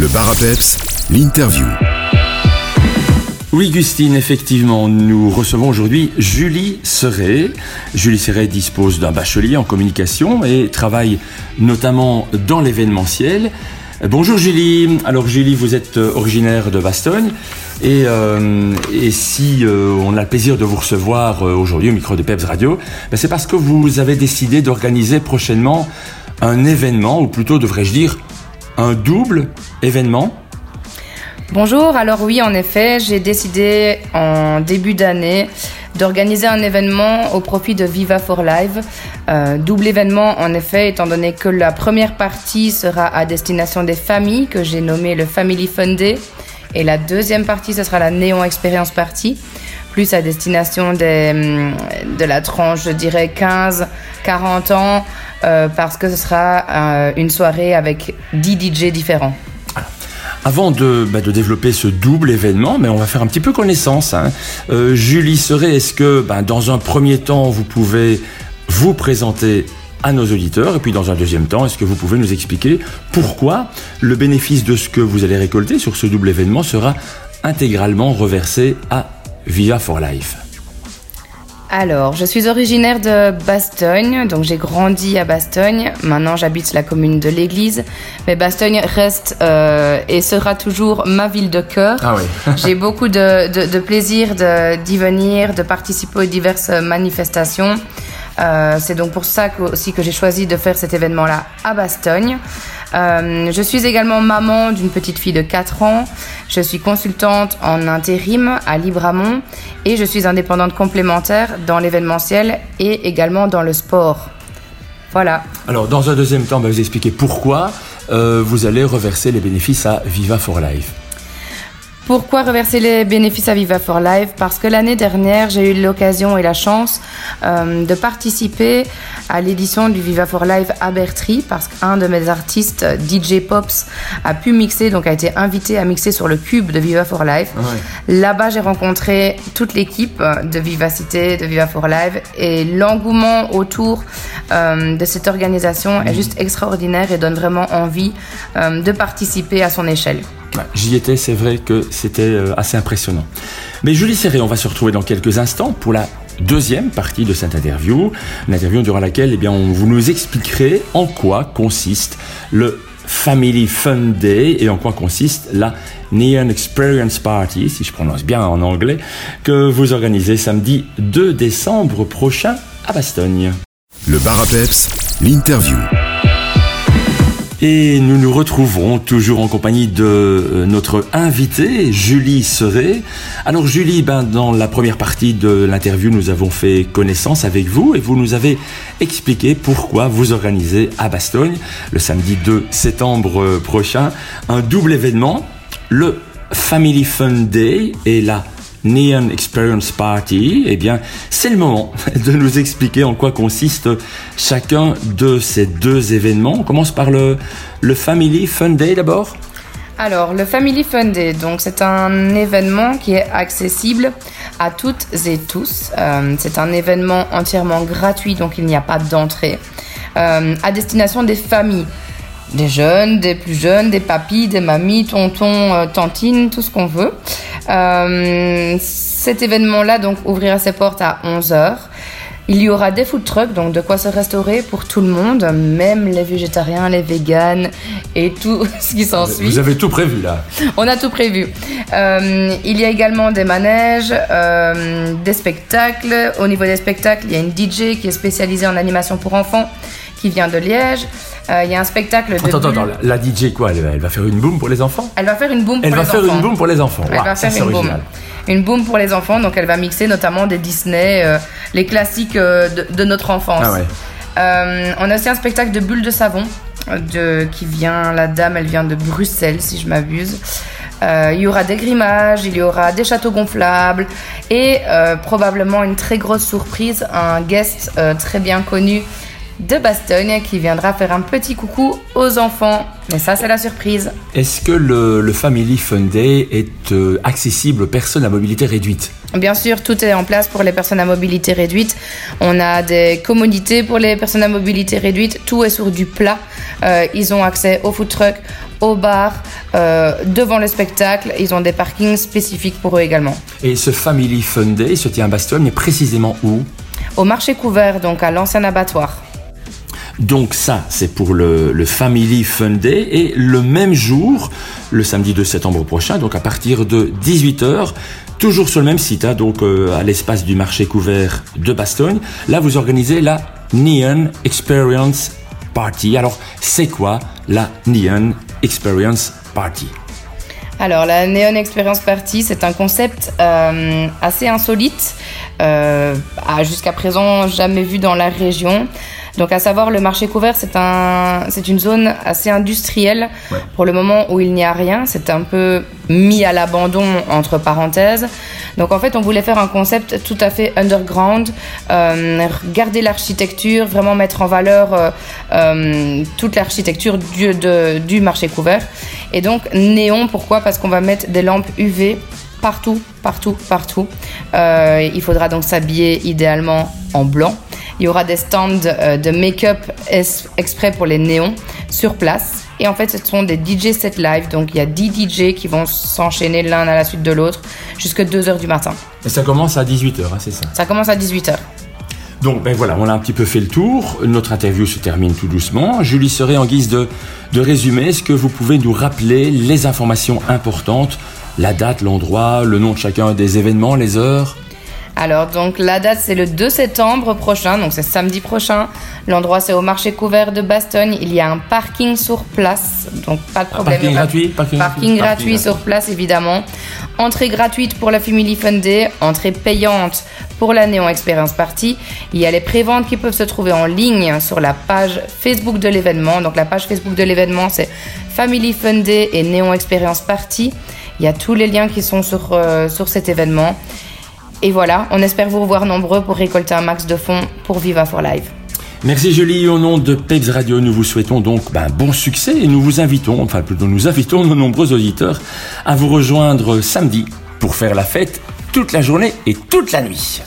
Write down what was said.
Le bar à peps, l'interview. Oui, Gustine, effectivement, nous recevons aujourd'hui Julie Serret. Julie Serret dispose d'un bachelier en communication et travaille notamment dans l'événementiel. Bonjour Julie. Alors Julie, vous êtes euh, originaire de Bastogne et, euh, si euh, on a le plaisir de vous recevoir aujourd'hui au micro de Peps Radio, ben, c'est parce que vous avez décidé d'organiser prochainement un événement, ou plutôt devrais-je dire un double événement. Bonjour, alors oui, en effet, j'ai décidé en début d'année d'organiser un événement au profit de Viva for Live. Euh, double événement, en effet, étant donné que la première partie sera à destination des familles, que j'ai nommé le Family Fun Day, et la deuxième partie, ce sera la Néon Experience Party, plus à destination des, hum, de la tranche, je dirais 15-40 ans, euh, parce que ce sera euh, une soirée avec 10 DJ différents. Avant de, bah, de développer ce double événement, mais on va faire un petit peu connaissance. hein. Euh, Julie Serret, est-ce que bah, dans un premier temps, vous pouvez vous présenter à nos auditeurs et puis dans un deuxième temps, est-ce que vous pouvez nous expliquer pourquoi le bénéfice de ce que vous allez récolter sur ce double événement sera intégralement reversé à Via for Life? Alors, je suis originaire de Bastogne, donc j'ai grandi à Bastogne. Maintenant, j'habite la commune de l'Église, mais Bastogne reste euh, et sera toujours ma ville de cœur. Ah oui. j'ai beaucoup de, de- de plaisir de- d'y venir, de participer aux diverses manifestations. Euh, C'est donc pour ça que- aussi que j'ai choisi de faire cet événement-là à Bastogne. Euh, je suis également maman d'une petite fille de 4 ans. Je suis consultante en intérim à Libramont et je suis indépendante complémentaire dans l'événementiel et également dans le sport. Voilà. Alors, dans un deuxième temps, bah, vous expliquer pourquoi euh, vous allez reverser les bénéfices à Viva for Life. Pourquoi reverser les bénéfices à Viva for Life? Parce que l'année dernière, j'ai eu l'occasion et la chance euh, de participer à l'édition du Viva for Life à Bertry, parce qu'un de mes artistes, DJ Pops, a pu mixer, donc a été invité à mixer sur le cube de Viva for Life. Là-bas, j'ai rencontré toute l'équipe de Vivacité, de Viva for Life, et l'engouement autour euh, de cette organisation est juste extraordinaire et donne vraiment envie euh, de participer à son échelle. Ouais, J'y étais, c'est vrai que c'était euh, assez impressionnant. Mais Julie Serré, on va se retrouver dans quelques instants pour la deuxième partie de cette interview, une interview durant laquelle eh bien, vous nous expliquerez en quoi consiste le Family Fun Day et en quoi consiste la Neon Experience Party, si je prononce bien en anglais, que vous organisez samedi 2 décembre prochain à Bastogne. Le bar à peps, l'interview. Et nous nous retrouvons toujours en compagnie de euh, notre invitée, Julie Serret. Alors Julie, ben, dans la première partie de l'interview, nous avons fait connaissance avec vous et vous nous avez expliqué pourquoi vous organisez à Bastogne, le samedi 2 septembre euh, prochain, un double événement, le Family Fun Day et la Neon Experience Party, eh bien, c'est le moment de nous expliquer en quoi consiste chacun de ces deux événements. On commence par le, le Family Fun Day d'abord. Alors, le Family Fun Day, donc c'est un événement qui est accessible à toutes et tous. Euh, c'est un événement entièrement gratuit, donc il n'y a pas d'entrée. Euh, à destination des familles. Des jeunes, des plus jeunes, des papis, des mamies, tontons, euh, tantines, tout ce qu'on veut. Euh, cet événement-là donc ouvrira ses portes à 11h. Il y aura des food trucks, donc de quoi se restaurer pour tout le monde, même les végétariens, les véganes et tout ce qui s'ensuit. Vous avez tout prévu là. On a tout prévu. Euh, il y a également des manèges, euh, des spectacles. Au niveau des spectacles, il y a une DJ qui est spécialisée en animation pour enfants qui vient de Liège. Euh, il y a un spectacle de... Attends, attends, la, DJ quoi elle, elle va faire une boom pour les enfants? Elle va faire une boom Elle pour va les faire enfants. une boom pour les enfants. Elle va faire une boom. Une boom pour les enfants, donc elle va mixer notamment des Disney, euh, les classiques euh, de, de notre enfance. Ah ouais. Euh, on a aussi un spectacle de bulles de savon de, qui vient, la dame, elle vient de Bruxelles si je m'abuse. Euh, il y aura des grimages, il y aura des châteaux gonflables et euh, probablement une très grosse surprise, un guest euh, très bien connu de Bastogne qui viendra faire un petit coucou aux enfants. Mais ça, c'est la surprise. Est-ce que le, le Family Fun Day est euh, accessible aux personnes à mobilité réduite? Bien sûr, tout est en place pour les personnes à mobilité réduite. On a des commodités pour les personnes à mobilité réduite. Tout est sur du plat. Euh, ils ont accès au food truck, au bar, euh, devant le spectacle. Ils ont des parkings spécifiques pour eux également. Et ce Family Fun Day se tient à Bastogne, mais précisément où? Au marché couvert, donc à l'ancien abattoir. Donc ça, c'est pour le, Family Fun Day. Et le même jour, le samedi 2 septembre prochain, donc à partir de 18h, toujours sur le même site, hein, donc euh, à l'espace du marché couvert de Bastogne, là vous organisez la Neon Experience Party. Alors, c'est quoi la Neon Experience Party? Alors, la Neon Experience Party, c'est un concept euh, assez insolite, euh, jusqu'à présent jamais vu dans la région. Donc, à savoir, le marché couvert, c'est un, c'est une zone assez industrielle. Ouais. Pour le moment où il n'y a rien, c'est un peu mis à l'abandon entre parenthèses. Donc, en fait, on voulait faire un concept tout à fait underground, euh, garder l'architecture, vraiment mettre en valeur euh, euh, toute l'architecture du, de, du marché couvert. Et donc, néon, pourquoi? Parce qu'on va mettre des lampes UV partout, partout, partout. Il faudra donc s'habiller idéalement en blanc. Il y aura des stands de make-up exprès pour les néons sur place. Et en fait, ce sont des DJ set live. Donc, il y a 10 DJ qui vont s'enchaîner l'un à la suite de l'autre jusqu'à 2h du matin. Et ça commence à 18h, hein, c'est ça? Ça commence à 18h. Donc ben voilà, on a un petit peu fait le tour. Notre interview se termine tout doucement. Julie Serret, en guise de, de résumé, est-ce que vous pouvez nous rappeler les informations importantes La date, l'endroit, le nom de chacun des événements, les heures? Alors, donc, la date, c'est le 2 septembre prochain, donc c'est samedi prochain. L'endroit, c'est au marché couvert de Bastogne. Il y a un parking sur place, donc pas de problème. Parking gratuit Parking, parking gratuit sur place, évidemment. Entrée gratuite pour la Family Fun Day, entrée payante pour la Néon Experience Party. Il y a les préventes qui peuvent se trouver en ligne sur la page Facebook de l'événement. Donc, la page Facebook de l'événement, c'est Family Fun Day et Néon Experience Party. Il y a tous les liens qui sont sur, euh, sur cet événement. Et voilà, on espère vous revoir nombreux pour récolter un max de fonds pour Viva for Live. Merci Julie, au nom de Peps Radio, nous vous souhaitons donc ben, bon succès et nous vous invitons, enfin plutôt nous invitons nos nombreux auditeurs à vous rejoindre samedi pour faire la fête toute la journée et toute la nuit.